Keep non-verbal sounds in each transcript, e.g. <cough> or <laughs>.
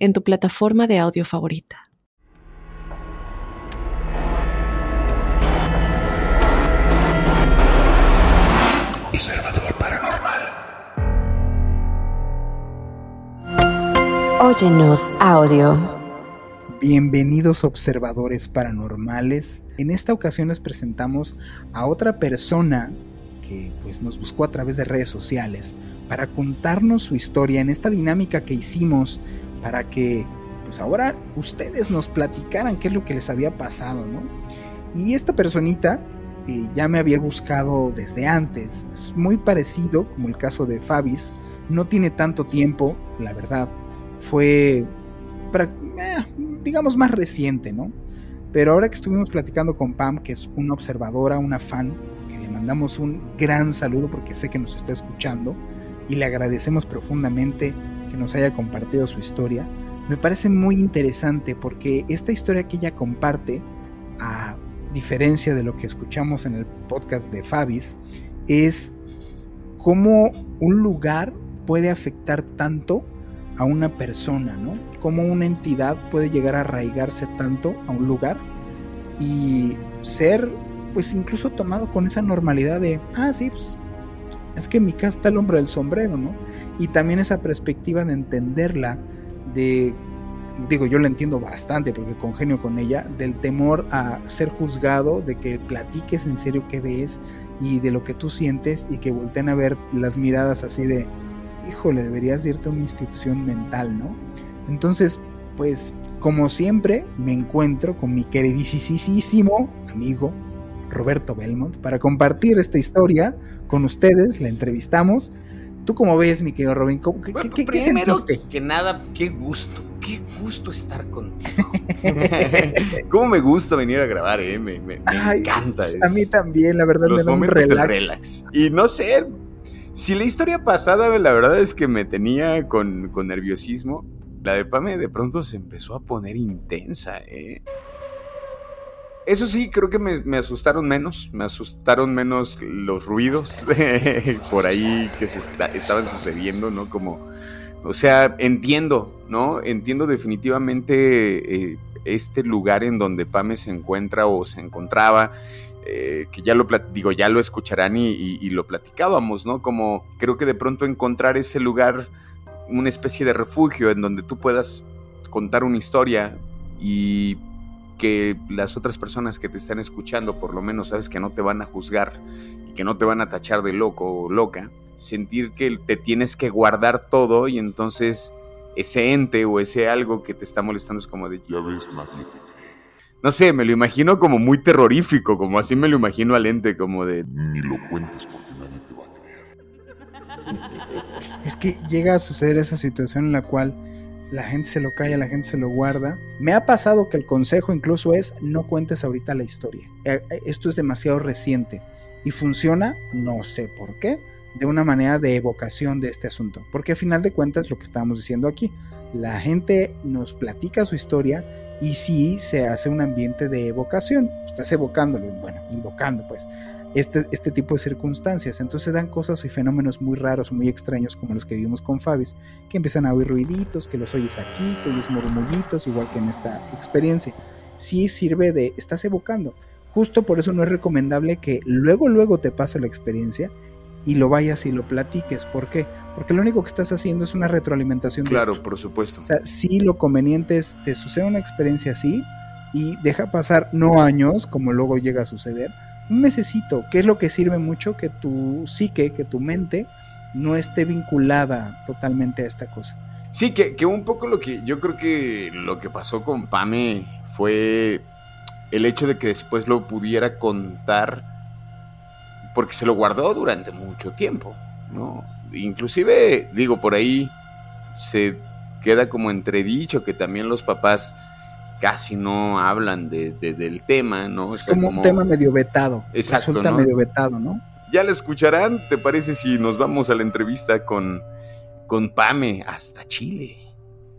en tu plataforma de audio favorita. Observador Paranormal. Óyenos audio. Bienvenidos observadores paranormales. En esta ocasión les presentamos a otra persona que pues nos buscó a través de redes sociales para contarnos su historia en esta dinámica que hicimos para que pues ahora ustedes nos platicaran qué es lo que les había pasado, ¿no? Y esta personita eh, ya me había buscado desde antes, es muy parecido como el caso de Fabis, no tiene tanto tiempo, la verdad, fue eh, digamos, más reciente, ¿no? Pero ahora que estuvimos platicando con Pam, que es una observadora, una fan, que le mandamos un gran saludo porque sé que nos está escuchando y le agradecemos profundamente que nos haya compartido su historia, me parece muy interesante porque esta historia que ella comparte, a diferencia de lo que escuchamos en el podcast de Fabis, es cómo un lugar puede afectar tanto a una persona, ¿no? Cómo una entidad puede llegar a arraigarse tanto a un lugar y ser, pues incluso tomado con esa normalidad de, ah, sí, pues es que mi casa está el hombro del sombrero, ¿no? Y también esa perspectiva de entenderla, de, digo, yo la entiendo bastante porque congenio con ella, del temor a ser juzgado, de que platiques en serio qué ves y de lo que tú sientes y que volteen a ver las miradas así de, híjole, deberías irte a una institución mental, ¿no? Entonces, pues, como siempre, me encuentro con mi queridísimo amigo Roberto Belmont para compartir esta historia con ustedes, la entrevistamos. ¿Tú cómo ves, mi querido Robin? ¿Qué, qué, qué sentiste? que nada, qué gusto, qué gusto estar contigo. <laughs> ¿Cómo me gusta venir a grabar, eh? Me, me, encanta. A mí también, la verdad, me da un relax. relax. Y no sé, si la historia pasada, la verdad es que me tenía con, nerviosismo, la de Pame de pronto se empezó a poner intensa, ¿eh? Eso sí, creo que me, asustaron menos, me asustaron menos los ruidos <laughs> por ahí que se estaban sucediendo, ¿no? Como, o sea, entiendo, ¿no? Entiendo definitivamente eh, este lugar en donde Pame se encuentra o se encontraba eh, que ya lo digo, ya lo escucharán y, lo platicábamos, ¿no? Como creo que de pronto encontrar ese lugar, una especie de refugio en donde tú puedas contar una historia y que las otras personas que te están escuchando, por lo menos sabes que no te van a juzgar y que no te van a tachar de loco o loca, sentir que te tienes que guardar todo y entonces ese ente o ese algo que te está molestando es como de... Ya ves, magnífico no sé, me lo imagino como muy terrorífico, como así me lo imagino al ente, como de... Ni lo cuentes porque nadie te va a creer. Es que llega a suceder esa situación en la cual la gente se lo calla, la gente se lo guarda. Me ha pasado que el consejo incluso es no cuentes ahorita la historia. Eh, eh, esto es demasiado reciente y funciona, no sé por qué, de una manera de evocación de este asunto. Porque a final de cuentas lo que estábamos diciendo aquí, la gente nos platica su historia y sí se hace un ambiente de evocación. Estás evocándolo, bueno, invocando pues este, este tipo de circunstancias. Entonces dan cosas y fenómenos muy raros, muy extraños como los que vimos con Fabis, que empiezan a oír ruiditos, que los oyes aquí, que oyes murmullitos, igual que en esta experiencia. Sí sirve de, estás evocando. Justo por eso no es recomendable que luego, luego te pase la experiencia y lo vayas y lo platiques. ¿Por qué? Porque lo único que estás haciendo es una retroalimentación. Claro, por supuesto. O sea, sí lo conveniente es, te sucede una experiencia así y deja pasar no años, como luego llega a suceder, un mesecito, que es lo que sirve mucho que tu psique, que tu mente no esté vinculada totalmente a esta cosa. Sí, que, que un poco lo que yo creo que lo que pasó con Pame fue el hecho de que después lo pudiera contar porque se lo guardó durante mucho tiempo, ¿no? Inclusive, digo, por ahí se queda como entredicho que también los papás casi no hablan de, de- del tema, ¿no? O Es como un tema medio vetado. Exacto, Resulta ¿no? medio vetado, ¿no? Ya la escucharán, ¿te parece si nos vamos a la entrevista con, con Pame hasta Chile?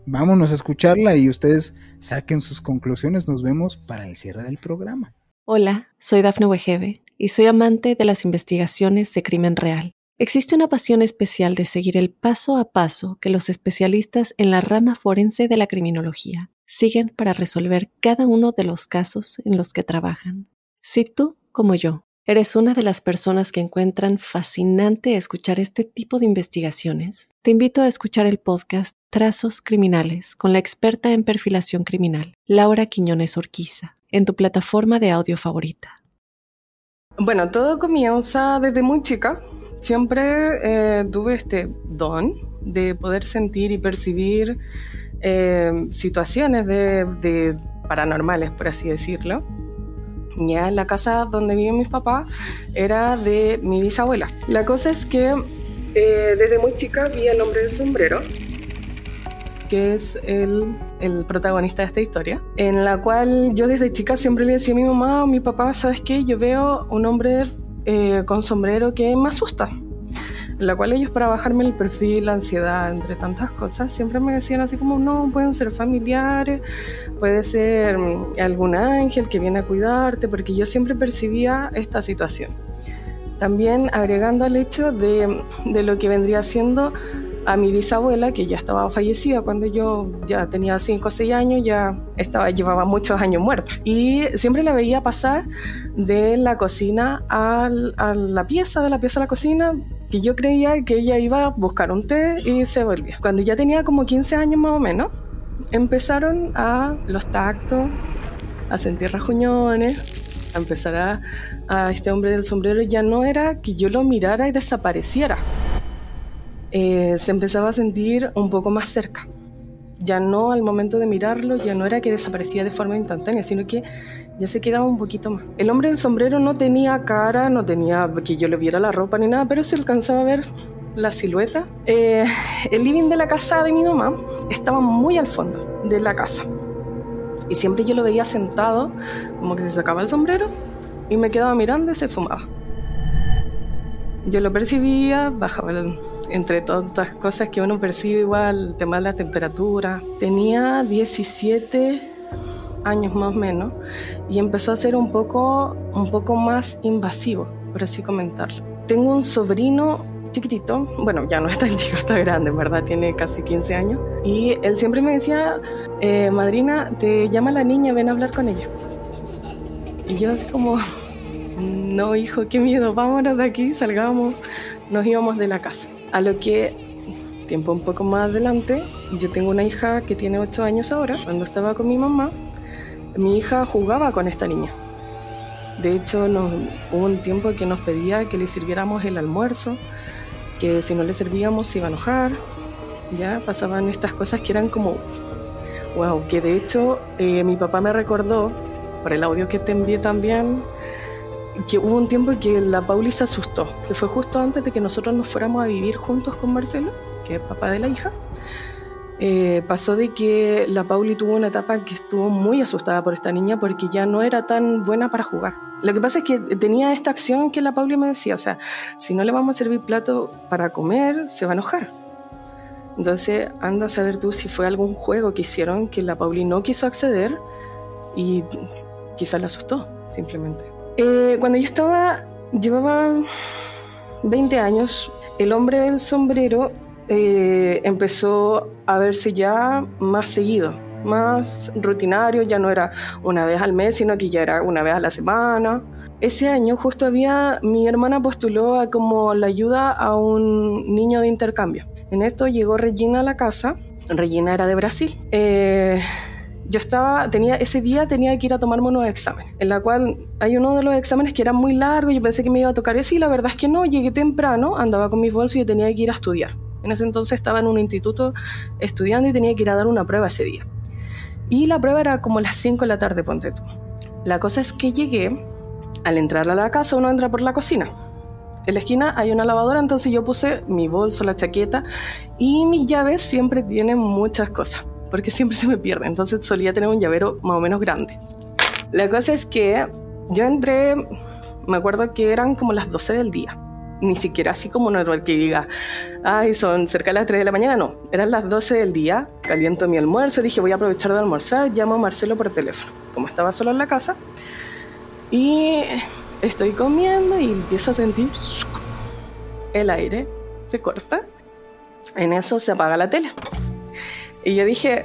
Vámonos a escucharla y ustedes saquen sus conclusiones. Nos vemos para el cierre del programa. Hola, soy Dafne Wegebe y soy amante de las investigaciones de crimen real. Existe una pasión especial de seguir el paso a paso que los especialistas en la rama forense de la criminología siguen para resolver cada uno de los casos en los que trabajan. Si tú, como yo, eres una de las personas que encuentran fascinante escuchar este tipo de investigaciones, te invito a escuchar el podcast Trazos Criminales con la experta en perfilación criminal, Laura Quiñones Orquiza, en tu plataforma de audio favorita. Bueno, todo comienza desde muy chica. Siempre eh, tuve este don de poder sentir y percibir eh, situaciones de, de paranormales, por así decirlo. Ya la casa donde viven mis papás era de mi bisabuela. La cosa es que eh, desde muy chica vi al hombre del sombrero, que es el, el protagonista de esta historia, en la cual yo desde chica siempre le decía a mi mamá o mi papá, ¿sabes qué? Yo veo un hombre eh, con sombrero que me asusta. La cual ellos para bajarme el perfil, la ansiedad, entre tantas cosas, siempre me decían así como, no, pueden ser familiares, puede ser mm, algún ángel que viene a cuidarte, porque yo siempre percibía esta situación. También agregando al hecho de, de lo que vendría siendo a mi bisabuela, que ya estaba fallecida cuando yo ya tenía 5 o 6 años, ya estaba, llevaba muchos años muerta. Y siempre la veía pasar de la cocina a la pieza, de la pieza a la cocina, que yo creía que ella iba a buscar un té y se volvía. Cuando ya tenía como 15 años más o menos, empezaron a los tactos, a sentir rajuñones, a empezar a, a este hombre del sombrero, ya no era que yo lo mirara y desapareciera. Eh, se empezaba a sentir un poco más cerca. Ya no al momento de mirarlo, ya no era que desaparecía de forma instantánea, sino que ya se quedaba un poquito más. El hombre del sombrero no tenía cara, no tenía que yo le viera la ropa ni nada, pero se alcanzaba a ver la silueta. Eh, el living de la casa de mi mamá estaba muy al fondo de la casa. Y siempre yo lo veía sentado, como que se sacaba el sombrero y me quedaba mirando y se fumaba. Yo lo percibía, bajaba el- entre todas estas cosas que uno percibe igual, el tema de la temperatura. Tenía 17 años más o menos y empezó a ser un poco, un poco más invasivo, por así comentarlo. Tengo un sobrino chiquitito, bueno, ya no es tan <laughs> chico, está grande, en verdad, tiene casi 15 años. Y él siempre me decía, eh, madrina, te llama la niña, ven a hablar con ella. Y yo así como, no, hijo, qué miedo, vámonos de aquí, salgamos, nos íbamos de la casa. A lo que, tiempo un poco más adelante, yo tengo una hija que tiene 8 años ahora. Cuando estaba con mi mamá, mi hija jugaba con esta niña. De hecho, hubo un tiempo que nos pedía que le sirviéramos el almuerzo, que si no le servíamos se iba a enojar. Ya pasaban estas cosas que eran como, wow, que de hecho eh, mi papá me recordó, por el audio que te envié también, que hubo un tiempo que la Pauli se asustó, que fue justo antes de que nosotros nos fuéramos a vivir juntos con Marcelo, que es papá de la hija. Eh, pasó de que la Pauli tuvo una etapa que estuvo muy asustada por esta niña porque ya no era tan buena para jugar. Lo que pasa es que tenía esta acción que la Pauli me decía, o sea, si no le vamos a servir plato para comer, se va a enojar. Entonces, anda a saber tú si fue algún juego que hicieron que la Pauli no quiso acceder y quizás la asustó, simplemente. Eh, cuando yo estaba, llevaba 20 años, el hombre del sombrero eh, empezó a verse ya más seguido, más rutinario, ya no era una vez al mes, sino que ya era una vez a la semana. Ese año justo había, mi hermana postuló a como la ayuda a un niño de intercambio. En esto llegó Regina a la casa, Regina era de Brasil. Eh, yo estaba, tenía, ese día tenía que ir a tomarme unos exámenes, en la cual hay uno de los exámenes que era muy largo, yo pensé que me iba a tocar ese y la verdad es que no, llegué temprano, andaba con mis bolsos y tenía que ir a estudiar. En ese entonces estaba en un instituto estudiando y tenía que ir a dar una prueba ese día. Y la prueba era como las 5 de la tarde, ponte tú. La cosa es que llegué, al entrar a la casa uno entra por la cocina. En la esquina hay una lavadora, entonces yo puse mi bolso, la chaqueta y mis llaves siempre tienen muchas cosas, porque siempre <laughs> se me pierde, entonces solía tener un llavero más o menos grande. La cosa es que yo entré, me acuerdo que eran como las 12 del día, ni siquiera así como normal que diga, ay, son cerca de las 3 de la mañana, no, eran las 12 del día, caliento mi almuerzo, dije voy a aprovechar de almorzar, llamo a Marcelo por teléfono, como estaba solo en la casa, y estoy comiendo y empiezo a sentir el aire se corta. En eso se apaga la tele. Y yo dije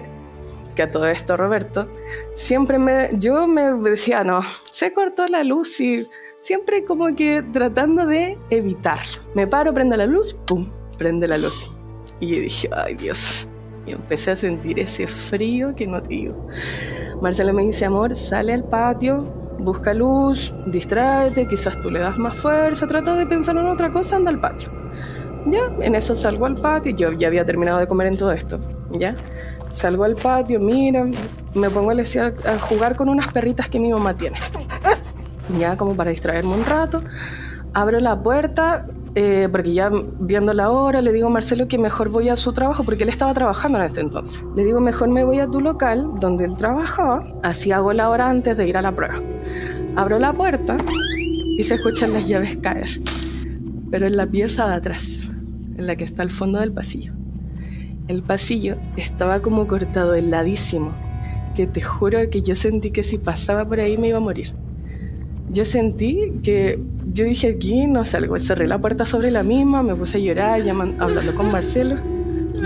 que a todo esto, Roberto, siempre me, yo me decía, no, se cortó la luz y siempre como que tratando de evitarlo. Me paro, prende la luz, pum, prende la luz. Y dije, ay Dios. Y empecé a sentir ese frío que no digo. Marcelo me dice, amor, sale al patio, busca luz, distráete, quizás tú le das más fuerza, trata de pensar en otra cosa, anda al patio. Ya, en eso salgo al patio, yo ya había terminado de comer en todo esto, ya. Salgo al patio, mira, me pongo a jugar con unas perritas que mi mamá tiene. Ya, como para distraerme un rato. Abro la puerta, eh, porque ya viendo la hora, le digo a Marcelo que mejor voy a su trabajo, porque él estaba trabajando en este entonces. Le digo, mejor me voy a tu local, donde él trabajaba, así hago la hora antes de ir a la prueba. Abro la puerta y se escuchan las llaves caer, pero en la pieza de atrás, en la que está al fondo del pasillo. El pasillo estaba como cortado, heladísimo, que te juro que yo sentí que si pasaba por ahí me iba a morir. Yo sentí que yo dije aquí no salgo, cerré la puerta sobre la misma, me puse a llorar, hablando con Marcelo.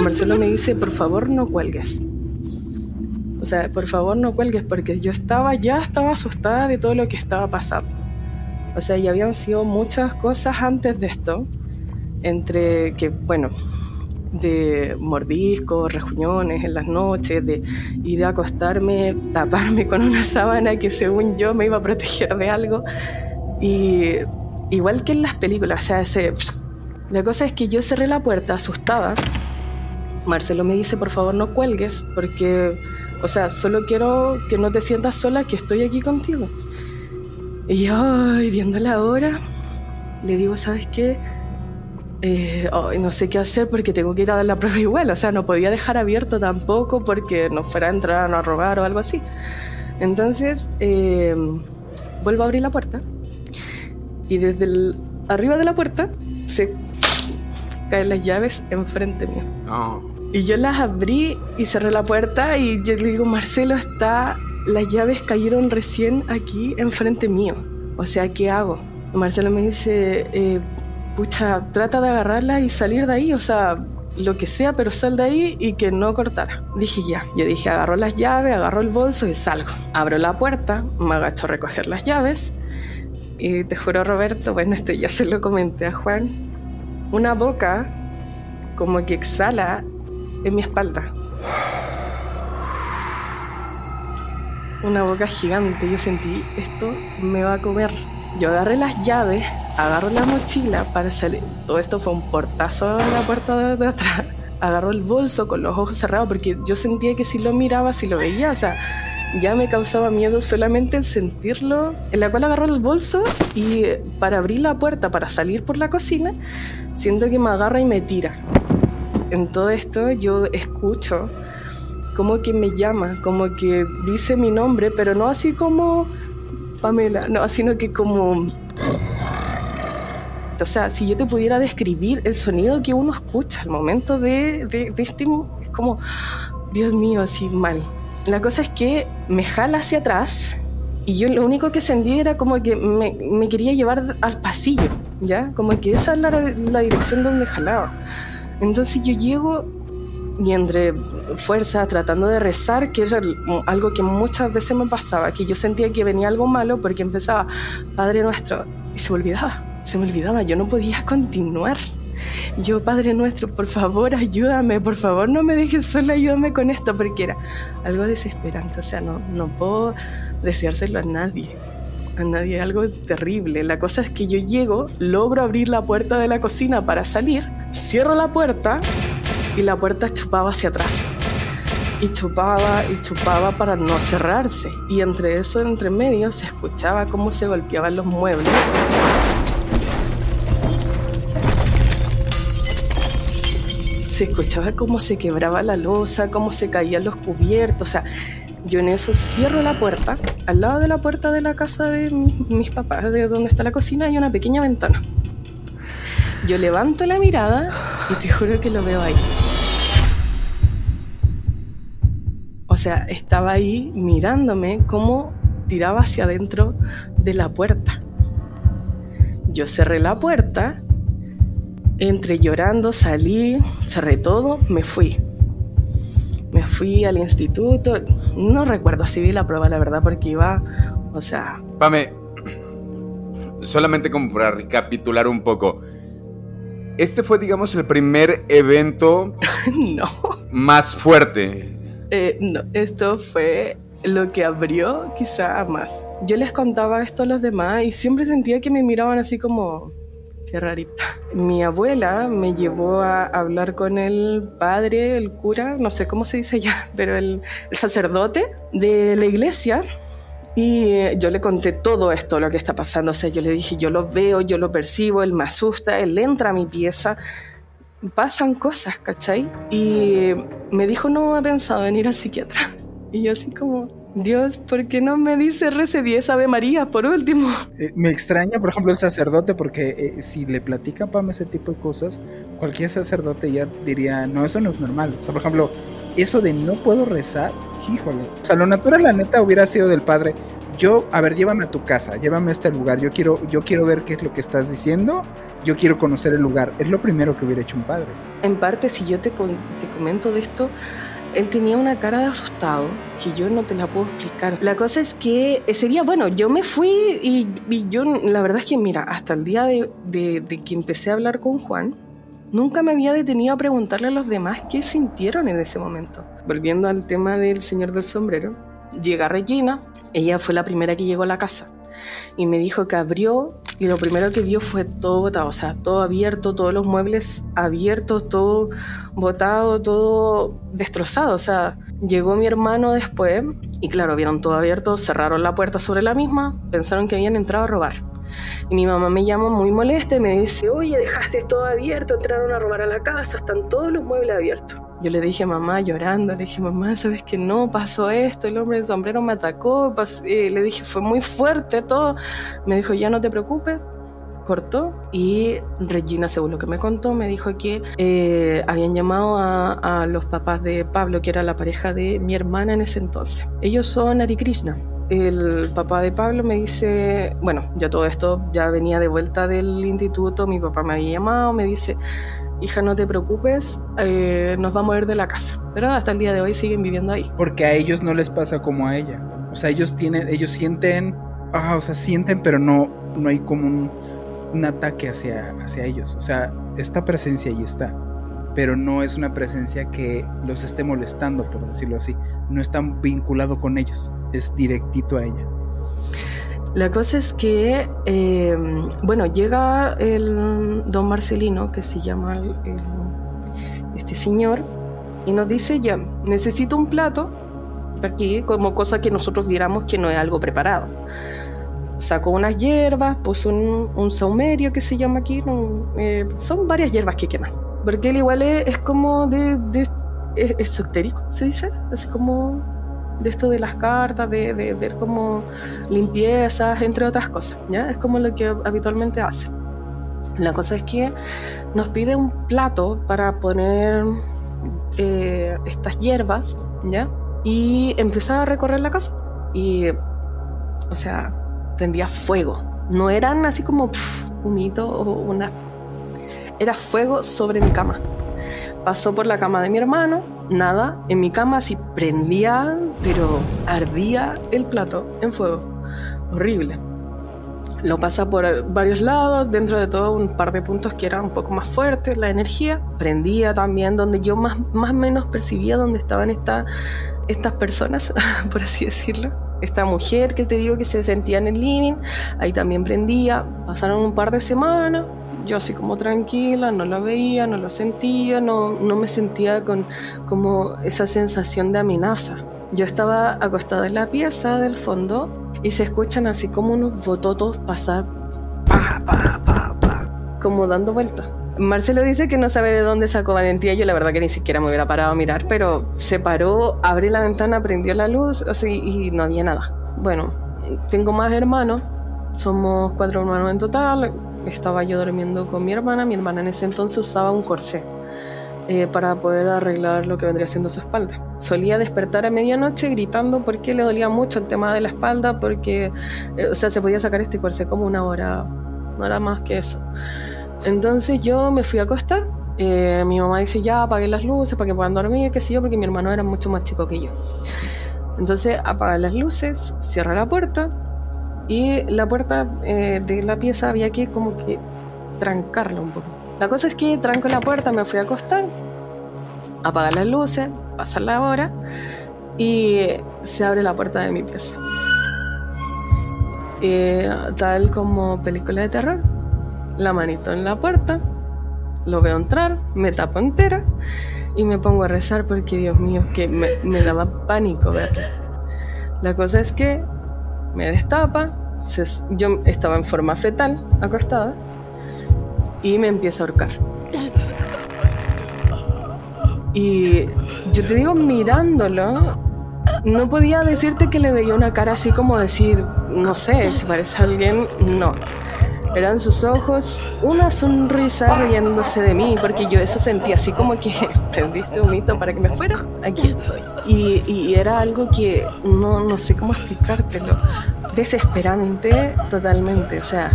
Marcelo me dice, por favor no cuelgues. O sea, por favor no cuelgues porque yo estaba, ya estaba asustada de todo lo que estaba pasando. O sea, ya habían sido muchas cosas antes de esto, entre que, bueno, de mordiscos, rejuñones en las noches, de ir a acostarme, taparme con una sábana que según yo me iba a proteger de algo. Y igual que en las películas, o sea, ese... La cosa es que yo cerré la puerta asustada. Marcelo me dice, por favor no cuelgues, porque, o sea, solo quiero que no te sientas sola, que estoy aquí contigo. Y yo, viendo la hora, le digo, ¿sabes qué? Eh, no sé qué hacer porque tengo que ir a dar la prueba igual. O sea, no podía dejar abierto tampoco porque no fuera a entrar a robar o algo así. Entonces, eh, vuelvo a abrir la puerta y desde el, arriba de la puerta se caen las llaves enfrente mío. Y yo las abrí y cerré la puerta y yo le digo, Marcelo, está, las llaves cayeron recién aquí enfrente mío. O sea, ¿qué hago? Marcelo me dice, eh, pucha, trata de agarrarla y salir de ahí, o sea, lo que sea, pero sal de ahí y que no cortara. Dije ya, yo dije, agarro las llaves, agarro el bolso y salgo. Abro la puerta, me agacho a recoger las llaves y te juro, Roberto, bueno, esto ya se lo comenté a Juan, una boca como que exhala en mi espalda. Una boca gigante. Yo sentí, esto me va a comer. Yo agarré las llaves, agarro la mochila para salir. Todo esto fue un portazo en la puerta de atrás. Agarro el bolso con los ojos cerrados porque yo sentía que si lo miraba, si lo veía, o sea, ya me causaba miedo solamente el sentirlo, en la cual agarro el bolso y para abrir la puerta, para salir por la cocina, siento que me agarra y me tira. En todo esto yo escucho como que me llama, como que dice mi nombre, pero no así como Pamela, no, sino que como... O sea, si yo te pudiera describir el sonido que uno escucha al momento de, de, de este... Es como, Dios mío, así mal. La cosa es que me jala hacia atrás y yo lo único que sentí era como que me, me quería llevar al pasillo, ¿ya? Como que esa es la, la dirección donde jalaba. Entonces yo llego y entre fuerza tratando de rezar, que era algo que muchas veces me pasaba, que yo sentía que venía algo malo porque empezaba Padre Nuestro y se olvidaba, se me olvidaba, yo no podía continuar. Yo, Padre nuestro, por favor, ayúdame, por favor, no me dejes sola, ayúdame con esto, porque era algo desesperante, o sea, no, no puedo deseárselo a nadie, a nadie, algo terrible. La cosa es que yo llego, logro abrir la puerta de la cocina para salir, cierro la puerta y la puerta chupaba hacia atrás. Y chupaba y chupaba para no cerrarse. Y entre eso, entre medio, se escuchaba cómo se golpeaban los muebles se escuchaba cómo se quebraba la losa, cómo se caían los cubiertos, o sea, yo en eso cierro la puerta, al lado de la puerta de la casa de mis papás, de donde está la cocina, hay una pequeña ventana. Yo levanto la mirada y te juro que lo veo ahí. O sea, estaba ahí mirándome cómo tiraba hacia adentro de la puerta. Yo cerré la puerta, entre llorando salí, cerré todo, me fui. Me fui al instituto, no recuerdo si di la prueba, la verdad, porque iba, o sea... Pame, solamente como para recapitular un poco. Este fue, digamos, el primer evento <laughs> no. más fuerte. Eh, no, esto fue lo que abrió quizá más. Yo les contaba esto a los demás y siempre sentía que me miraban así como, qué rarita. Mi abuela me llevó a hablar con el padre, el cura, no sé cómo se dice ya, <laughs> pero el, el sacerdote de la iglesia. Y yo le conté todo esto, lo que está pasando. O sea, yo le dije, yo lo veo, yo lo percibo, él me asusta, él entra a mi pieza. Pasan cosas, ¿cachai? Y me dijo, no he pensado en ir al psiquiatra. <laughs> Y yo así como, Dios, ¿por qué no me dice RC10 Ave María por último? Eh, me extraña, por ejemplo, el sacerdote, porque eh, si le platica a Pam ese tipo de cosas, cualquier sacerdote ya diría, no, eso no es normal. O sea, por ejemplo, eso de no puedo rezar, híjole. O sea, lo natural, la neta, hubiera sido del padre. Yo, a ver, llévame a tu casa, llévame a este lugar. Yo quiero, yo quiero ver qué es lo que estás diciendo. Yo quiero conocer el lugar. Es lo primero que hubiera hecho un padre. En parte, si yo te, te comento de esto, él tenía una cara de asustado que yo no te la puedo explicar. La cosa es que ese día, bueno, yo me fui y, y yo, la verdad es que, mira, hasta el día de, de, de, que empecé a hablar con Juan, nunca me había detenido a preguntarle a los demás qué sintieron en ese momento. Volviendo al tema del señor del sombrero, llega Regina, ella fue la primera que llegó a la casa y me dijo que abrió y lo primero que vio fue todo botado, o sea, todo abierto, todos los muebles abiertos, todo botado, todo destrozado, o sea, llegó mi hermano después y claro, vieron todo abierto, cerraron la puerta sobre la misma, pensaron que habían entrado a robar. Y mi mamá me llama muy molesta y me dice, oye, dejaste todo abierto, entraron a robar a la casa, están todos los muebles abiertos. Yo le dije a mamá llorando, le dije, mamá, ¿sabes que no? Pasó esto, el hombre del sombrero me atacó, eh, le dije, fue muy fuerte todo. Me dijo, ya no te preocupes, cortó y Regina, según lo que me contó, me dijo que eh, habían llamado a, a, los papás de Pablo, que era la pareja de mi hermana en ese entonces. Ellos son Ari Krishna. El papá de Pablo me dice, bueno, ya todo esto ya venía de vuelta del instituto, mi papá me había llamado, me dice, hija, no te preocupes, eh, nos va a mover de la casa. Pero hasta el día de hoy siguen viviendo ahí. Porque a ellos no les pasa como a ella. O sea, ellos tienen, ellos sienten, ah, o sea, sienten, pero no, no hay como un, ataque hacia, hacia ellos. O sea, esta presencia ahí está. Pero no es una presencia que los esté molestando, por decirlo así. No está vinculado con ellos. Es directito a ella. La cosa es que, eh, bueno, llega el don Marcelino, que se llama este señor, y nos dice, ya, necesito un plato, aquí como cosa que nosotros viéramos que no es algo preparado. Sacó unas hierbas, puso un, un saumerio que se llama aquí, eh, son varias hierbas que queman. Porque él igual es, es como de, de es esotérico, se dice, así como de esto de las cartas, de, de, ver como limpiezas, entre otras cosas, ¿ya? Es como lo que habitualmente hace. La cosa es que nos pide un plato para poner eh, estas hierbas, ¿ya? Y empezaba a recorrer la casa. Y, o sea, prendía fuego. No eran así como pff, humito o una... Era fuego sobre mi cama. Pasó por la cama de mi hermano, nada, en mi cama así prendía, pero ardía el plato en fuego. Horrible. Lo pasa por varios lados, dentro de todo un par de puntos que eran un poco más fuertes, la energía. Prendía también donde yo más o menos percibía dónde estaban esta, estas personas, <laughs> por así decirlo. Esta mujer que te digo que se sentía en el living, ahí también prendía. Pasaron un par de semanas, yo así como tranquila, no lo veía, no lo sentía, no, no me sentía con como esa sensación de amenaza. Yo estaba acostada en la pieza del fondo y se escuchan así como unos bototos pasar, pa, pa, pa, pa, como dando vueltas. Marcelo dice que no sabe de dónde sacó valentía. Yo la verdad que ni siquiera me hubiera parado a mirar, pero se paró, abrió la ventana, prendió la luz así, y no había nada. Bueno, tengo más hermanos, somos cuatro hermanos en total. Estaba yo durmiendo con mi hermana. Mi hermana en ese entonces usaba un corsé eh, para poder arreglar lo que vendría siendo su espalda. Solía despertar a medianoche gritando porque le dolía mucho el tema de la espalda, porque, eh, o sea, se podía sacar este corsé como una hora, no era más que eso. Entonces yo me fui a acostar. Eh, mi mamá dice ya apagué las luces para que puedan dormir, qué sé yo, porque mi hermano era mucho más chico que yo. Entonces apaga las luces, cierra la puerta y la puerta eh, de la pieza había que como que trancarla un poco. La cosa es que tranco la puerta, me fui a acostar, apaga las luces, pasa la hora y se abre la puerta de mi pieza. Eh, tal como película de terror, la manito en la puerta, lo veo entrar, me tapo entera y me pongo a rezar porque Dios mío, que me, me daba pánico verlo. La cosa es que me destapa, yo estaba en forma fetal, acostada, y me empieza a ahorcar. Y yo te digo, mirándolo, no podía decirte que le veía una cara así como decir, no sé, si parece alguien, no. Eran sus ojos, una sonrisa riéndose de mí, porque yo eso sentí así como que <laughs> prendiste un hito para que me fuera, aquí estoy. Y, y era algo que no, no sé cómo explicártelo, desesperante totalmente, o sea,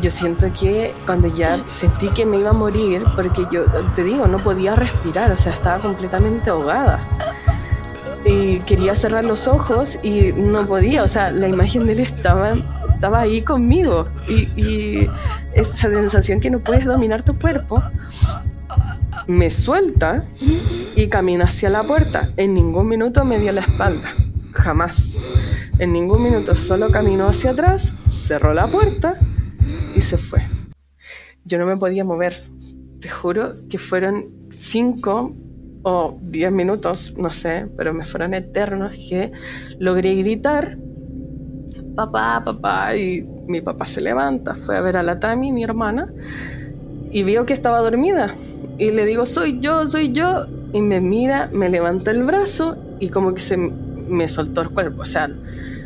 yo siento que cuando ya sentí que me iba a morir, porque yo te digo, no podía respirar, o sea, estaba completamente ahogada. Y quería cerrar los ojos y no podía, o sea, la imagen de él estaba estaba ahí conmigo y, esa sensación que no puedes dominar tu cuerpo me suelta y camina hacia la puerta. En ningún minuto me dio la espalda, jamás. En ningún minuto solo caminó hacia atrás, cerró la puerta y se fue. Yo no me podía mover. Te juro que fueron cinco o diez minutos, no sé, pero me fueron eternos que logré gritar papá, papá, y mi papá se levanta, fue a ver a la Tami, mi hermana, y vio que estaba dormida. Y le digo, soy yo, soy yo. Y me mira, me levanta el brazo y como que se me soltó el cuerpo. O sea,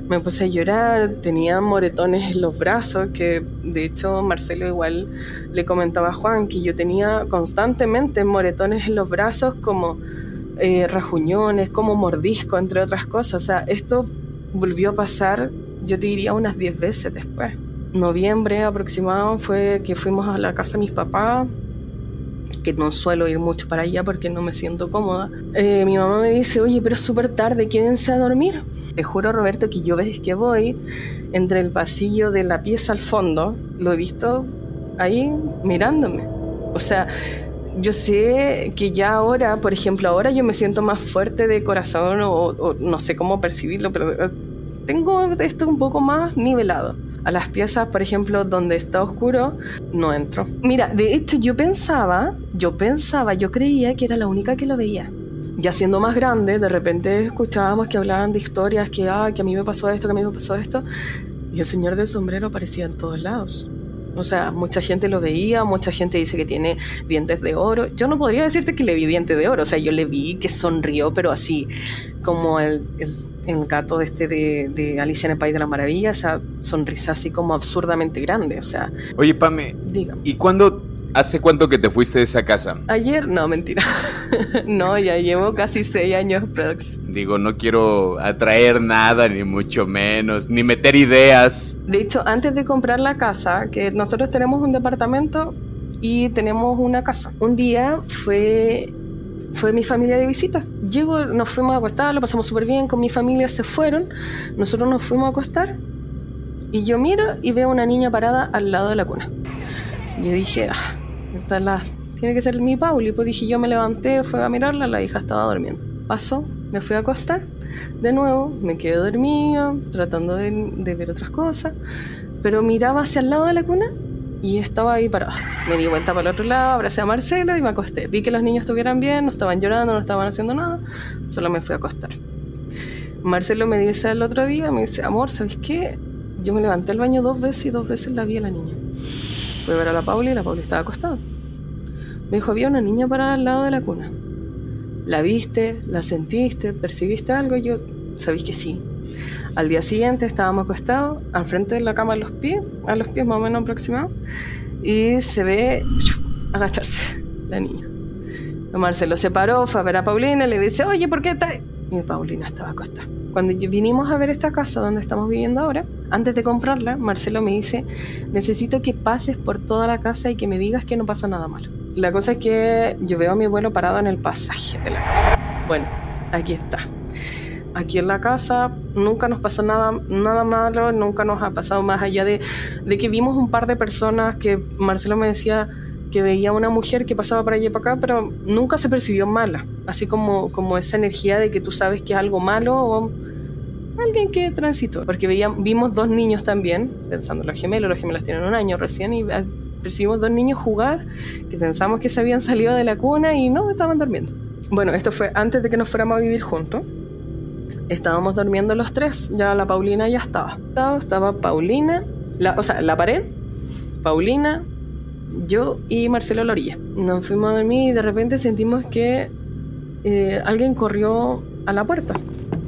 me puse a llorar, tenía moretones en los brazos, que de hecho Marcelo igual le comentaba a Juan que yo tenía constantemente moretones en los brazos como eh, rajuñones, como mordisco, entre otras cosas. O sea, esto volvió a pasar yo te diría unas 10 veces después. Noviembre aproximado fue que fuimos a la casa de mis papás, que no suelo ir mucho para allá porque no me siento cómoda. Eh, mi mamá me dice, oye, pero es súper tarde, quédense a dormir. Te juro, Roberto, que yo ves que voy entre el pasillo de la pieza al fondo, lo he visto ahí mirándome. O sea, yo sé que ya ahora, por ejemplo, ahora yo me siento más fuerte de corazón o, o no sé cómo percibirlo, pero tengo esto un poco más nivelado. A las piezas, por ejemplo, donde está oscuro, no entro. Mira, de hecho yo pensaba, yo pensaba, yo creía que era la única que lo veía. Ya siendo más grande, de repente escuchábamos que hablaban de historias, que, ah, que a mí me pasó esto, que a mí me pasó esto, y el señor del sombrero aparecía en todos lados. O sea, mucha gente lo veía, mucha gente dice que tiene dientes de oro. Yo no podría decirte que le vi dientes de oro, o sea, yo le vi que sonrió, pero así, como el el gato este de, de, Alicia en el País de las Maravillas, esa sonrisa así como absurdamente grande, o sea... Oye, Pame, diga. ¿y cuándo, hace cuánto que te fuiste de esa casa? Ayer, no, mentira. <laughs> no, ya llevo casi seis años prox. Digo, no quiero atraer nada, ni mucho menos, ni meter ideas. De hecho, antes de comprar la casa, que nosotros tenemos un departamento y tenemos una casa. Un día fue fue mi familia de visita. Llego, nos fuimos a acostar, lo pasamos súper bien, con mi familia se fueron, nosotros nos fuimos a acostar y yo miro y veo una niña parada al lado de la cuna. Y yo dije, ah, esta la, tiene que ser mi Pauli. Pues dije, yo me levanté, fui a mirarla, la hija estaba durmiendo. Pasó, me fui a acostar, de nuevo, me quedé dormida, tratando de, de ver otras cosas, pero miraba hacia el lado de la cuna y estaba ahí parada. Me di vuelta para el otro lado, abracé a Marcelo y me acosté. Vi que los niños estuvieran bien, no estaban llorando, no estaban haciendo nada, solo me fui a acostar. Marcelo me dice el otro día, me dice, amor, ¿sabes qué? Yo me levanté al baño dos veces y dos veces la vi a la niña. Fui a ver a la Pauli y la Pauli estaba acostada. Me dijo, había una niña parada al lado de la cuna. ¿La viste? ¿La sentiste? ¿Percibiste algo? Yo, sabéis que sí. Al día siguiente estábamos acostados al frente de la cama a los pies, a los pies más o menos aproximados, y se ve agacharse la niña. Marcelo se paró, fue a ver a Paulina y le dice, oye, ¿por qué estás...? Y Paulina estaba acostada. Cuando vinimos a ver esta casa donde estamos viviendo ahora, antes de comprarla, Marcelo me dice, necesito que pases por toda la casa y que me digas que no pasa nada malo. La cosa es que yo veo a mi abuelo parado en el pasaje de la casa. Bueno, aquí está. Aquí en la casa nunca nos pasó nada, nada malo, nunca nos ha pasado más allá de, de que vimos un par de personas que Marcelo me decía, que veía una mujer que pasaba por allí y para acá, pero nunca se percibió mala. Así como, como esa energía de que tú sabes que es algo malo o alguien que transitó. Porque veíamos, vimos dos niños también, pensando en los gemelos, los gemelos tienen un año recién, y ah, percibimos dos niños jugar que pensamos que se habían salido de la cuna y no, estaban durmiendo. Bueno, esto fue antes de que nos fuéramos a vivir juntos. Estábamos durmiendo los tres, ya la Paulina ya estaba. Estaba, estaba Paulina, la, o sea, la pared, Paulina, yo y Marcelo Lorilla. Nos fuimos a dormir y de repente sentimos que eh, alguien corrió a la puerta.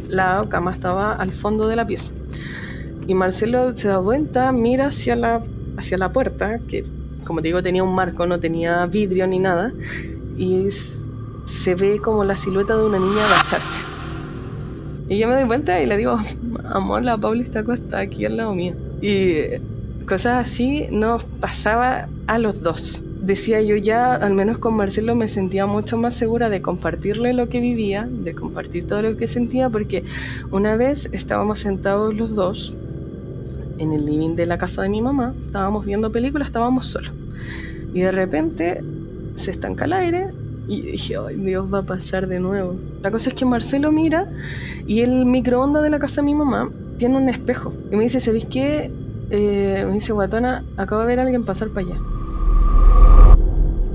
La cama estaba al fondo de la pieza. Y Marcelo se da vuelta, mira hacia la, hacia la puerta, que como te digo tenía un marco, no tenía vidrio ni nada, y se ve como la silueta de una niña agacharse. Y yo me doy vuelta y le digo, amor, la Pauli está aquí al lado mío. Y cosas así nos pasaba a los dos. Decía yo ya, al menos con Marcelo me sentía mucho más segura de compartirle lo que vivía, de compartir todo lo que sentía, porque una vez estábamos sentados los dos en el living de la casa de mi mamá, estábamos viendo películas, estábamos solos. Y de repente se estanca el aire y dije, ay, Dios va a pasar de nuevo. La cosa es que Marcelo mira y el microondas de la casa de mi mamá tiene un espejo. Y me dice, ¿sabéis qué? Eh, me dice, guatona, acabo de ver a alguien pasar para allá.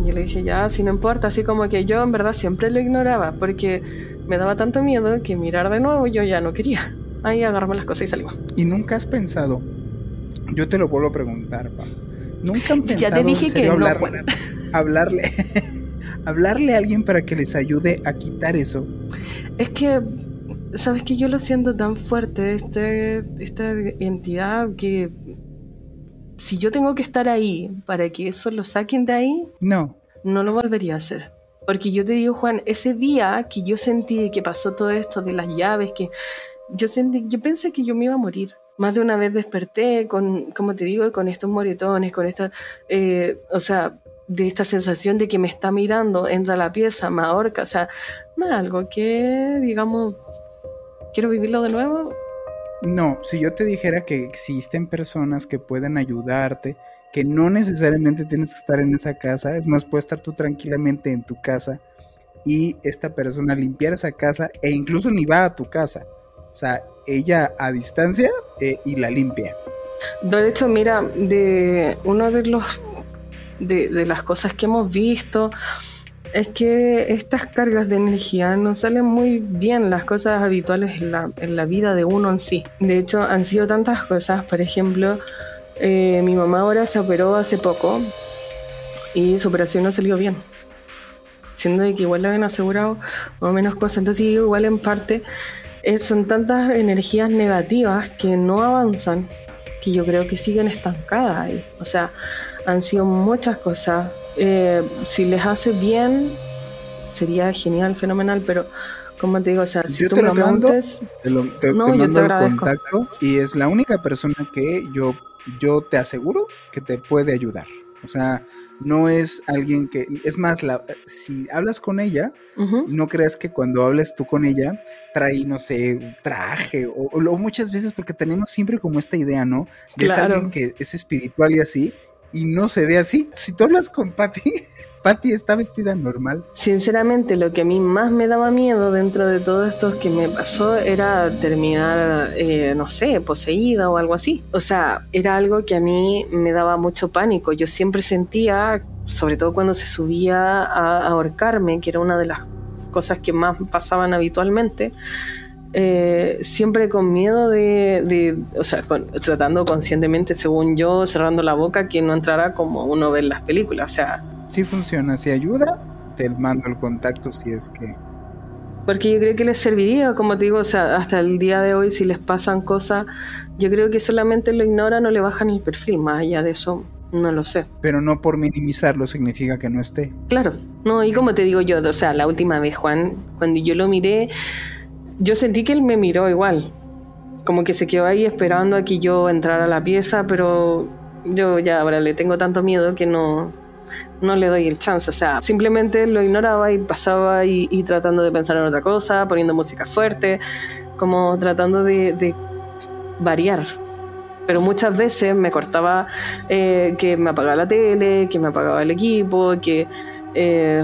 Y yo le dije, ya, si no importa, así como que yo en verdad siempre lo ignoraba, porque me daba tanto miedo que mirar de nuevo yo ya no quería. Ahí agarramos las cosas y salimos. ¿Y nunca has pensado? Yo te lo vuelvo a preguntar, pa. ¿Nunca han pensado ya te dije que hablarle, hablarle, <laughs> hablarle a alguien para que les ayude a quitar eso? Es que sabes que yo lo siento tan fuerte, este, esta entidad, que si yo tengo que estar ahí para que eso lo saquen de ahí, no, no lo volvería a hacer. Porque yo te digo, Juan, ese día que yo sentí que pasó todo esto de las llaves, que yo sentí, yo pensé que yo me iba a morir. Más de una vez desperté con, como te digo, con estos moretones, con esta, eh, o sea, de esta sensación de que me está mirando, entra a la pieza, me ahorca, o sea, no es algo que, digamos, quiero vivirlo de nuevo. No, si yo te dijera que existen personas que pueden ayudarte, que no necesariamente tienes que estar en esa casa, es más, puedes estar tú tranquilamente en tu casa y esta persona limpiar esa casa e incluso ni va a tu casa. O sea, ella a distancia eh, y la limpia. De hecho, mira, de uno de los de, de las cosas que hemos visto, es que estas cargas de energía no salen muy bien las cosas habituales en la, vida de uno en sí. De hecho, han sido tantas cosas. Por ejemplo, eh, mi mamá ahora se operó hace poco y su operación no salió bien. Siendo que igual le habían asegurado o menos cosas. Entonces, igual en parte eh, son tantas energías negativas que no avanzan, que yo creo que siguen estancadas ahí. O sea, han sido muchas cosas eh, si les hace bien, sería genial, fenomenal, pero como te digo, o sea, si tú me lo preguntes, no, yo te agradezco. Contacto y es la única persona que yo, yo te aseguro que te puede ayudar. O sea, no es alguien que, es más, la, si hablas con ella, no creas que cuando hables tú con ella, trae, no sé, traje, o, o, muchas veces porque tenemos siempre como esta idea, ¿no? De claro. alguien que es espiritual y así, y no se ve así. Si tú hablas con Patty, <laughs> Patty está vestida normal. Sinceramente, lo que a mí más me daba miedo dentro de todo esto que me pasó era terminar, eh, no sé, poseída o algo así. O sea, era algo que a mí me daba mucho pánico. Yo siempre sentía, sobre todo cuando se subía a ahorcarme, que era una de las cosas que más pasaban habitualmente, eh, siempre con miedo de, o sea, tratando conscientemente, según yo, cerrando la boca, que no entrara como uno ve en las películas. O sea, sí funciona, si ayuda, te mando el contacto si es que... Porque yo creo que les serviría, como te digo, o sea, hasta el día de hoy si les pasan cosas, yo creo que solamente lo ignoran o le bajan el perfil, más allá de eso, no lo sé. Pero no por minimizarlo significa que no esté. Claro, no, y como te digo yo, o sea, la última vez, Juan, cuando yo lo miré, yo sentí que él me miró igual, como que se quedó ahí esperando a que yo entrara a la pieza, pero yo ya ahora le tengo tanto miedo que no, no le doy el chance. O sea, simplemente lo ignoraba y pasaba y, tratando de pensar en otra cosa, poniendo música fuerte, como tratando de, variar. Pero muchas veces me cortaba eh, que me apagaba la tele, que me apagaba el equipo, que... Eh,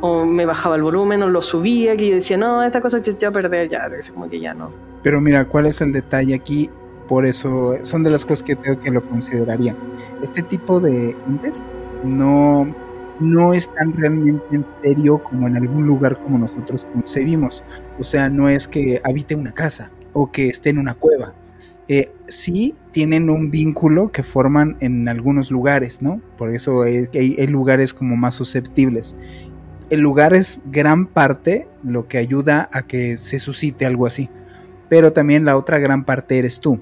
o me bajaba el volumen o lo subía, que yo decía, no, esta cosa ya, a perder, ya, como que ya no. Pero mira, ¿cuál es el detalle aquí? Por eso son de las cosas que creo que lo consideraría. Este tipo de entes no, no están realmente en serio como en algún lugar como nosotros concebimos. O sea, no es que habite una casa o que esté en una cueva. Eh, sí tienen un vínculo que forman en algunos lugares, ¿no? Por eso hay, hay, lugares como más susceptibles. El lugar es gran parte lo que ayuda a que se suscite algo así. Pero también la otra gran parte eres tú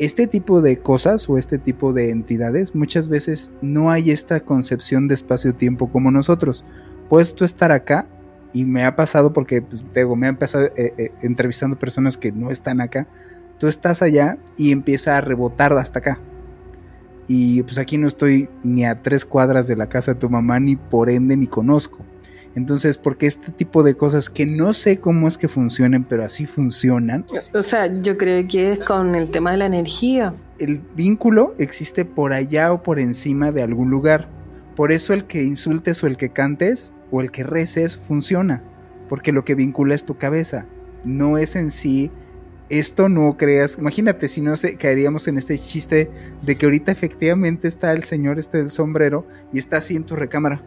este tipo de cosas o este tipo de entidades muchas veces no hay esta concepción de espacio-tiempo como nosotros. Puedes tú estar acá y me ha pasado porque pues, me ha empezado eh, eh, entrevistando personas que no están acá. Tú estás allá y empieza a rebotar hasta acá. Y pues aquí no estoy ni a tres cuadras de la casa de tu mamá, ni por ende ni conozco. Entonces, porque este tipo de cosas que no sé cómo es que funcionen, pero así funcionan. O sea, yo creo que es con el tema de la energía. El vínculo existe por allá o por encima de algún lugar. Por eso el que insultes o el que cantes o el que reces funciona. Porque lo que vincula es tu cabeza. No es en sí esto no creas, imagínate si no se, caeríamos en este chiste de que ahorita efectivamente está el señor este del sombrero y está así en tu recámara,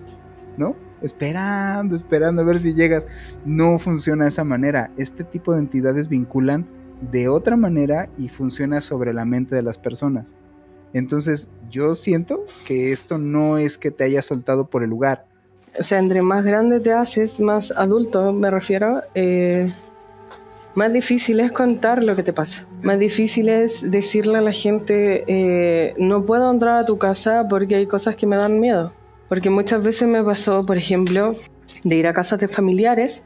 ¿no? esperando, esperando a ver si llegas. No funciona de esa manera. Este tipo de entidades vinculan de otra manera y funciona sobre la mente de las personas. Entonces yo siento que esto no es que te haya soltado por el lugar. O sea, entre más grande te haces, más adulto me refiero, eh, más difícil es contar lo que te pasa. Más difícil es decirle a la gente, eh, no puedo entrar a tu casa porque hay cosas que me dan miedo. Porque muchas veces me pasó, por ejemplo, de ir a casas de familiares,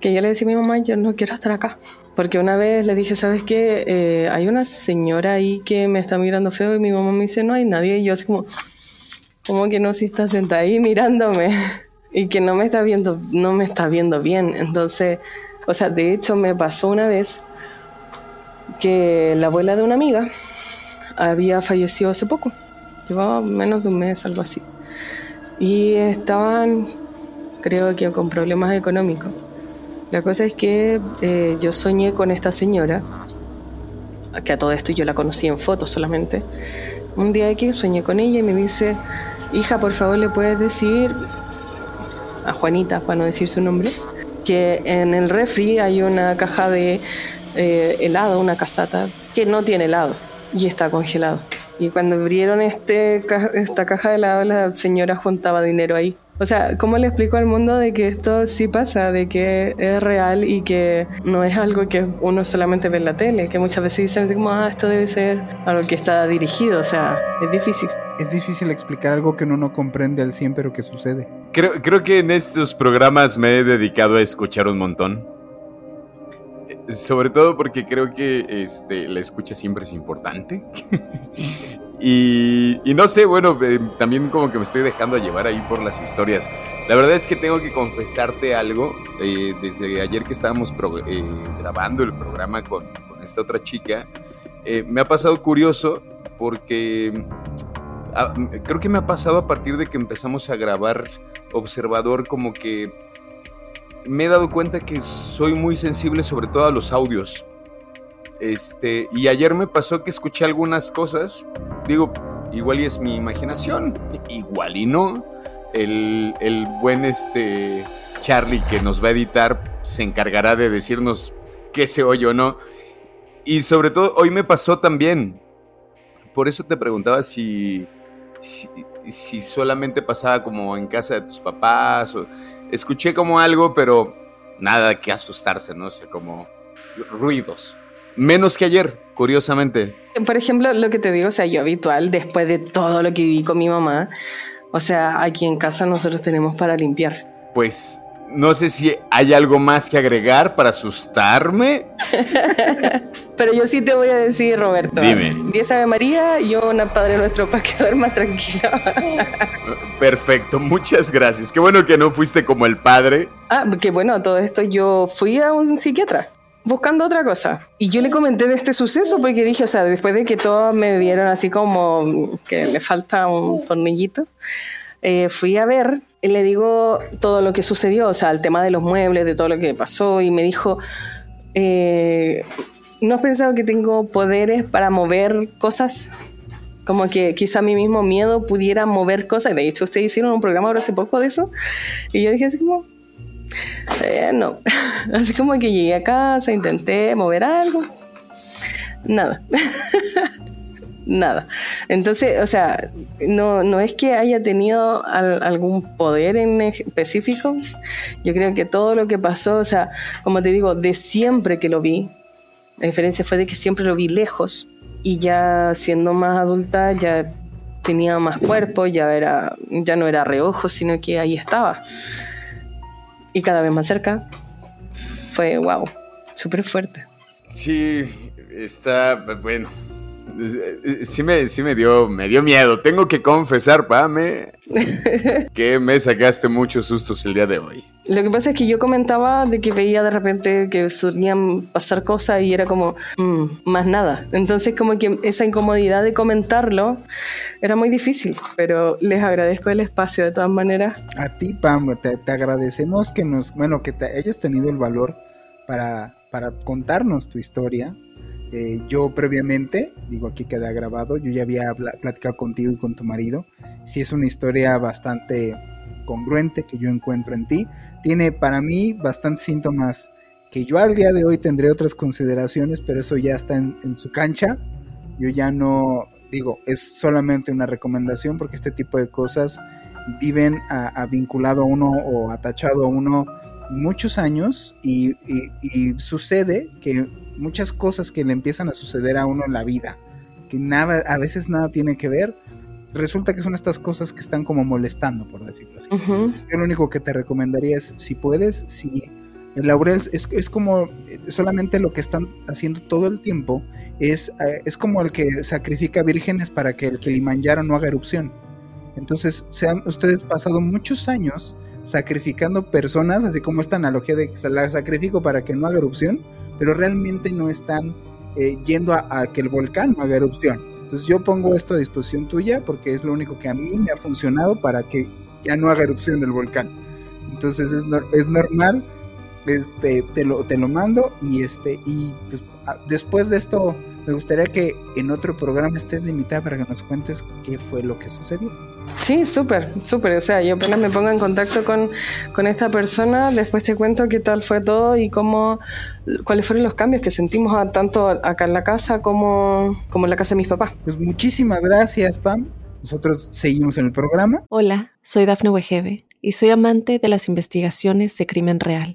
que yo le decía a mi mamá, yo no quiero estar acá. Porque una vez le dije, ¿sabes qué? Eh, hay una señora ahí que me está mirando feo y mi mamá me dice, no hay nadie. Y yo así como, ¿cómo que no si está sentada ahí mirándome? <laughs> y que no me está viendo, no me está viendo bien. Entonces, o sea, de hecho me pasó una vez que la abuela de una amiga había fallecido hace poco. Llevaba menos de un mes, algo así y estaban, creo que con problemas económicos. La cosa es que eh, yo soñé con esta señora, que a todo esto yo la conocí en fotos solamente. Un día que soñé con ella y me dice, hija, por favor le puedes decir a Juanita, para no decir su nombre, que en el refri hay una caja de eh, helado, una casata, que no tiene helado y está congelado. Y cuando abrieron este, esta caja de helado, la señora juntaba dinero ahí. O sea, ¿cómo le explico al mundo de que esto sí pasa, de que es real y que no es algo que uno solamente ve en la tele? Que muchas veces dicen como, ah, esto debe ser algo que está dirigido, o sea, es difícil. Es difícil explicar algo que uno no comprende al 100, pero que sucede. Creo, creo que en estos programas me he dedicado a escuchar un montón. Sobre todo porque creo que este, la escucha siempre es importante. <laughs> y, no sé, bueno, eh, también como que me estoy dejando llevar ahí por las historias. La verdad es que tengo que confesarte algo. Eh, desde ayer que estábamos eh, grabando el programa con, esta otra chica, me ha pasado curioso porque ah, creo que me ha pasado a partir de que empezamos a grabar Observador como que me he dado cuenta que soy muy sensible sobre todo a los audios. Este, y ayer me pasó que escuché algunas cosas, digo, igual y es mi imaginación, igual y no. El, el buen este Charlie que nos va a editar se encargará de decirnos qué se oye o no. Y sobre todo, hoy me pasó también. Por eso te preguntaba si, si, solamente pasaba como en casa de tus papás. O, escuché como algo, pero nada que asustarse, ¿no? O sea, como ruidos. Menos que ayer, curiosamente. Por ejemplo, lo que te digo, o sea, yo habitual, después de todo lo que viví con mi mamá, o sea, aquí en casa nosotros tenemos para limpiar. Pues no sé si hay algo más que agregar para asustarme. <laughs> Pero yo sí te voy a decir, Roberto. Dime. 10 Ave María yo una Padre Nuestro para que duermas tranquilo. <laughs> Perfecto, muchas gracias. Qué bueno que no fuiste como el padre. ah, que bueno, todo esto yo fui a un psiquiatra buscando otra cosa. Y yo le comenté de este suceso porque dije, o sea, después de que todos me vieron así como que le falta un tornillito, eh, fui a ver y le digo todo lo que sucedió, o sea, el tema de los muebles, de todo lo que pasó, y me dijo, eh, ¿no has pensado que tengo poderes para mover cosas? Como que quizá mi mismo miedo pudiera mover cosas. De hecho, ustedes hicieron un programa ahora hace poco de eso. Y yo dije así como, eh, no. <laughs> Así como que llegué a casa, intenté mover algo. Nada. <laughs> Nada. Entonces, o sea, no, no es que haya tenido al- algún poder en específico. Yo creo que todo lo que pasó, o sea, como te digo, de siempre que lo vi, la diferencia fue de que siempre lo vi lejos y ya siendo más adulta ya tenía más cuerpo, ya, era, ya no era reojo, sino que ahí estaba. Y cada vez más cerca. Fue wow, súper fuerte. Sí, está bueno. Sí me, sí me dio, me dio miedo. Tengo que confesar, Pame, <laughs> que me sacaste muchos sustos el día de hoy. Lo que pasa es que yo comentaba de que veía de repente que solían pasar cosas y era como, mm, más nada. Entonces como que esa incomodidad de comentarlo era muy difícil, pero les agradezco el espacio de todas maneras. A ti, Pam, te, te agradecemos que nos, bueno, que te hayas tenido el valor para, para contarnos tu historia. Eh, yo previamente, digo aquí queda grabado, yo ya había platicado contigo y con tu marido. Sí es una historia bastante congruente que yo encuentro en ti. Tiene para mí bastantes síntomas que yo al día de hoy tendré otras consideraciones, pero eso ya está en, en su cancha. Yo ya no, digo, es solamente una recomendación porque este tipo de cosas viven a, a vinculado a uno o atachado a uno muchos años y, y- y sucede que muchas cosas que le empiezan a suceder a uno en la vida, que nada, a veces nada tiene que ver, resulta que son estas cosas que están como molestando, por decirlo así. Yo lo único que te recomendaría es, si puedes, si el laurel es, es como solamente lo que están haciendo todo el tiempo, es, eh, es como el que sacrifica vírgenes para que el Kilimanjaro no haga erupción. Entonces, se han ustedes pasado muchos años sacrificando personas, así como esta analogía de que la sacrifico para que no haga erupción, pero realmente no están eh, yendo a, que el volcán no haga erupción. Entonces yo pongo esto a disposición tuya porque es lo único que a mí me ha funcionado para que ya no haga erupción el volcán. Entonces es, es normal, este, te lo, te lo mando y este, y pues, después de esto me gustaría que en otro programa estés de invitada para que nos cuentes qué fue lo que sucedió. Sí, súper, súper. O sea, yo apenas me pongo en contacto con, con esta persona, después te cuento qué tal fue todo y cómo, cuáles fueron los cambios que sentimos a- tanto acá en la casa como, como en la casa de mis papás. Pues muchísimas gracias, Pam. Nosotros seguimos en el programa. Hola, soy Dafne Wegebe y soy amante de las investigaciones de crimen real.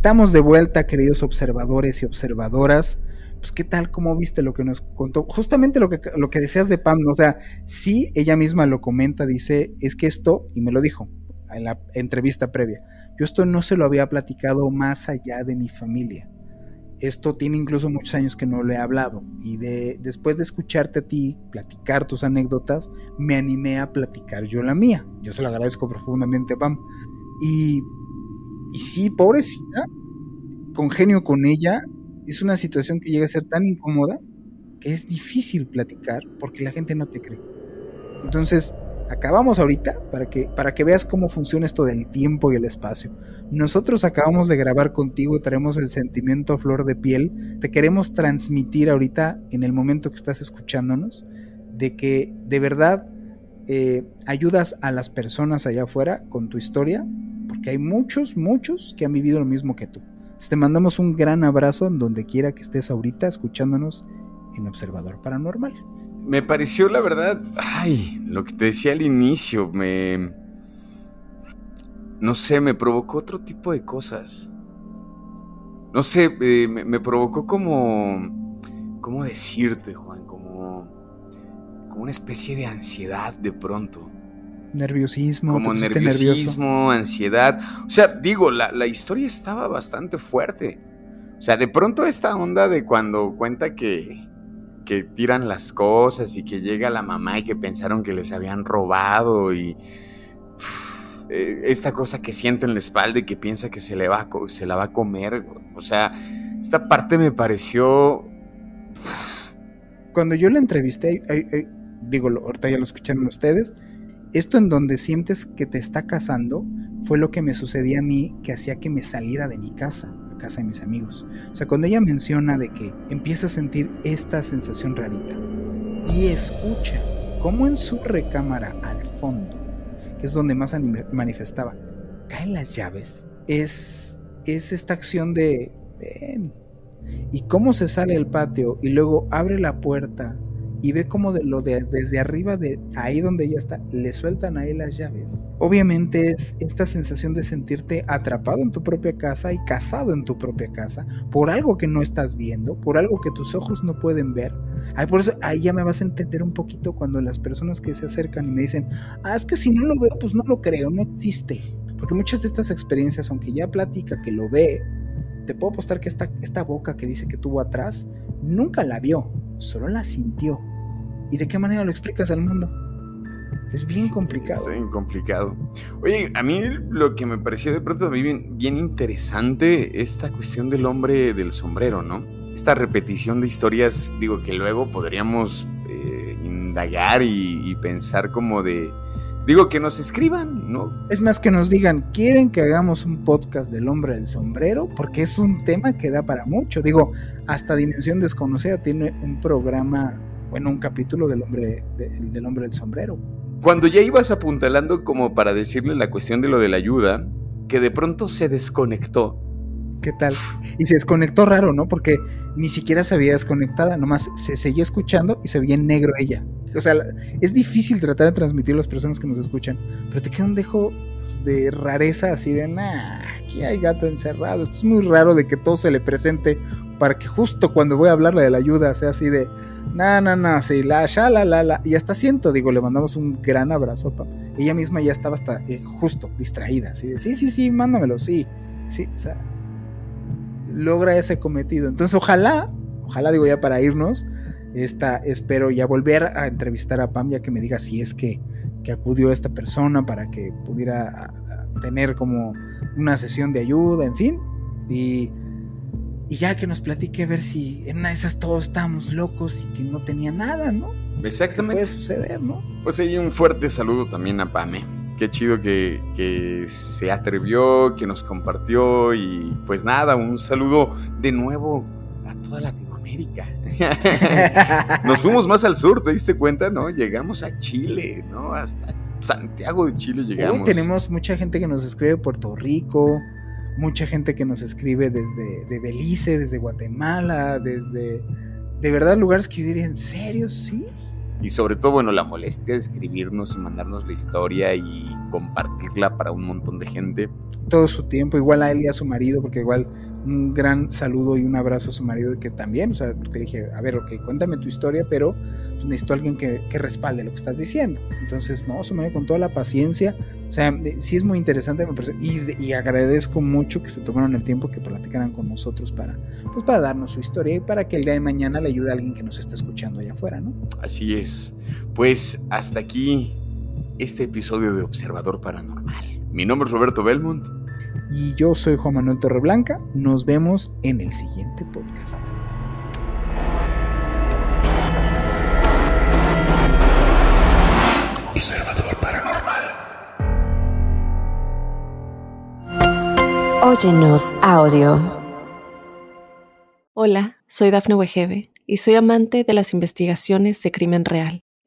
Estamos de vuelta, queridos observadores y observadoras. Pues, ¿qué tal? ¿Cómo viste lo que nos contó? Justamente lo que, lo que decías de Pam, ¿no? o sea, sí, ella misma lo comenta, dice, es que esto, y me lo dijo en la entrevista previa, yo esto no se lo había platicado más allá de mi familia. Esto tiene incluso muchos años que no le he hablado. Y de, después de escucharte a ti platicar tus anécdotas, me animé a platicar yo la mía. Yo se lo agradezco profundamente, Pam. Y, y sí, pobrecita, congenio con ella, es una situación que llega a ser tan incómoda que es difícil platicar porque la gente no te cree. Entonces, acabamos ahorita para que, para que veas cómo funciona esto del tiempo y el espacio. Nosotros acabamos de grabar contigo, traemos el sentimiento a flor de piel, te queremos transmitir ahorita en el momento que estás escuchándonos, de que de verdad eh, ayudas a las personas allá afuera con tu historia, porque hay muchos, muchos que han vivido lo mismo que tú. te mandamos un gran abrazo en donde quiera que estés ahorita escuchándonos en Observador Paranormal me pareció la verdad, ay, lo que te decía al inicio, me... No sé, me provocó otro tipo de cosas. No sé, eh, me, provocó como... ¿Cómo decirte, Juan? Como... Como una especie de ansiedad de pronto. Nerviosismo. Como nerviosismo, ansiedad. O sea, digo, la, la historia estaba bastante fuerte. O sea, de pronto esta onda de cuando cuenta que que tiran las cosas y que llega la mamá y que pensaron que les habían robado y eh, esta cosa que siente en la espalda y que piensa que se, le va se la va a comer. O sea, esta parte me pareció... Cuando yo la entrevisté, digo, ahorita ya lo escucharon ustedes, esto en donde sientes que te está casando fue lo que me sucedía a mí que hacía que me saliera de mi casa casa de mis amigos. O sea, cuando ella menciona de que empieza a sentir esta sensación rarita y escucha cómo en su recámara al fondo, que es donde más manifestaba, caen las llaves, es, es esta acción de, ven, y cómo se sale al patio y luego abre la puerta y ve como de lo de desde arriba de ahí donde ella está le sueltan ahí las llaves. Obviamente es esta sensación de sentirte atrapado en tu propia casa y casado en tu propia casa por algo que no estás viendo, por algo que tus ojos no pueden ver. Ay, por eso ahí ya me vas a entender un poquito cuando las personas que se acercan y me dicen, "Ah, es que si no lo veo, pues no lo creo, no existe." Porque muchas de estas experiencias, aunque ya platica que lo ve, te puedo apostar que esta, esta boca que dice que tuvo atrás, nunca la vio, solo la sintió. ¿Y de qué manera lo explicas al mundo? Es bien complicado. Está bien complicado. Oye, a mí lo que me pareció de pronto bien, bien interesante esta cuestión del hombre del sombrero, ¿no? Esta repetición de historias, digo, que luego podríamos eh, indagar y, pensar como de... Digo, que nos escriban, ¿no? Es más que nos digan, ¿quieren que hagamos un podcast del hombre del sombrero? Porque es un tema que da para mucho. Digo, hasta Dimensión Desconocida tiene un programa bueno, un capítulo del hombre, del hombre del sombrero. Cuando ya ibas apuntalando como para decirle la cuestión de lo de la ayuda, que de pronto se desconectó. ¿Qué tal? Y se desconectó raro, ¿no? Porque ni siquiera se había desconectada, nomás se seguía escuchando y se veía en negro ella. O sea, es difícil tratar de transmitir a las personas que nos escuchan, pero te queda un dejo de rareza así de, nah, aquí hay gato encerrado. Esto es muy raro de que todo se le presente para que justo cuando voy a hablarle de la ayuda sea así de, no, no, no, sí, la, ya, la, la, la. Y hasta siento, digo, le mandamos un gran abrazo. Ella misma ya estaba hasta eh, justo distraída, así de, sí, sí, sí, mándamelo, sí. Sí, o sea, logra ese cometido. Entonces, ojalá, ojalá, digo, ya para irnos, esta, espero ya volver a entrevistar a Pam, ya que me diga si es que, que acudió esta persona para que pudiera tener como una sesión de ayuda, en fin. Y y ya que nos platique a ver si en una de esas todos estábamos locos y que no tenía nada, ¿no? Exactamente. Puede suceder, ¿no? Pues ahí un fuerte saludo también a Pame. Qué chido que, que se atrevió, que nos compartió y pues nada, un saludo de nuevo a toda Latinoamérica. <laughs> nos fuimos más al sur, ¿te diste cuenta? ¿No? Llegamos a Chile, ¿no? Hasta Santiago de Chile llegamos. Hoy tenemos mucha gente que nos escribe de Puerto Rico, mucha gente que nos escribe desde de Belice, desde Guatemala, desde de verdad lugares que yo diría, ¿en serio? ¿Sí? Y sobre todo, bueno, la molestia de escribirnos y mandarnos la historia y compartirla para un montón de gente. Todo su tiempo, igual a él y a su marido, porque igual un gran saludo y un abrazo a su marido que también, o sea, porque le dije, a ver, ok, cuéntame tu historia, pero pues, necesito a alguien que, respalde lo que estás diciendo. Entonces, no, su marido con toda la paciencia, o sea, sí es muy interesante, y, agradezco mucho que se tomaron el tiempo que platicaran con nosotros para, pues, para darnos su historia y para que el día de mañana le ayude a alguien que nos está escuchando allá afuera, ¿no? Así es. Pues hasta aquí este episodio de Observador Paranormal. Mi nombre es Roberto Belmont y yo soy Juan Manuel Torreblanca. Nos vemos en el siguiente podcast. Observador Paranormal. Óyenos audio. Hola, soy Dafne Wegebe y soy amante de las investigaciones de crimen real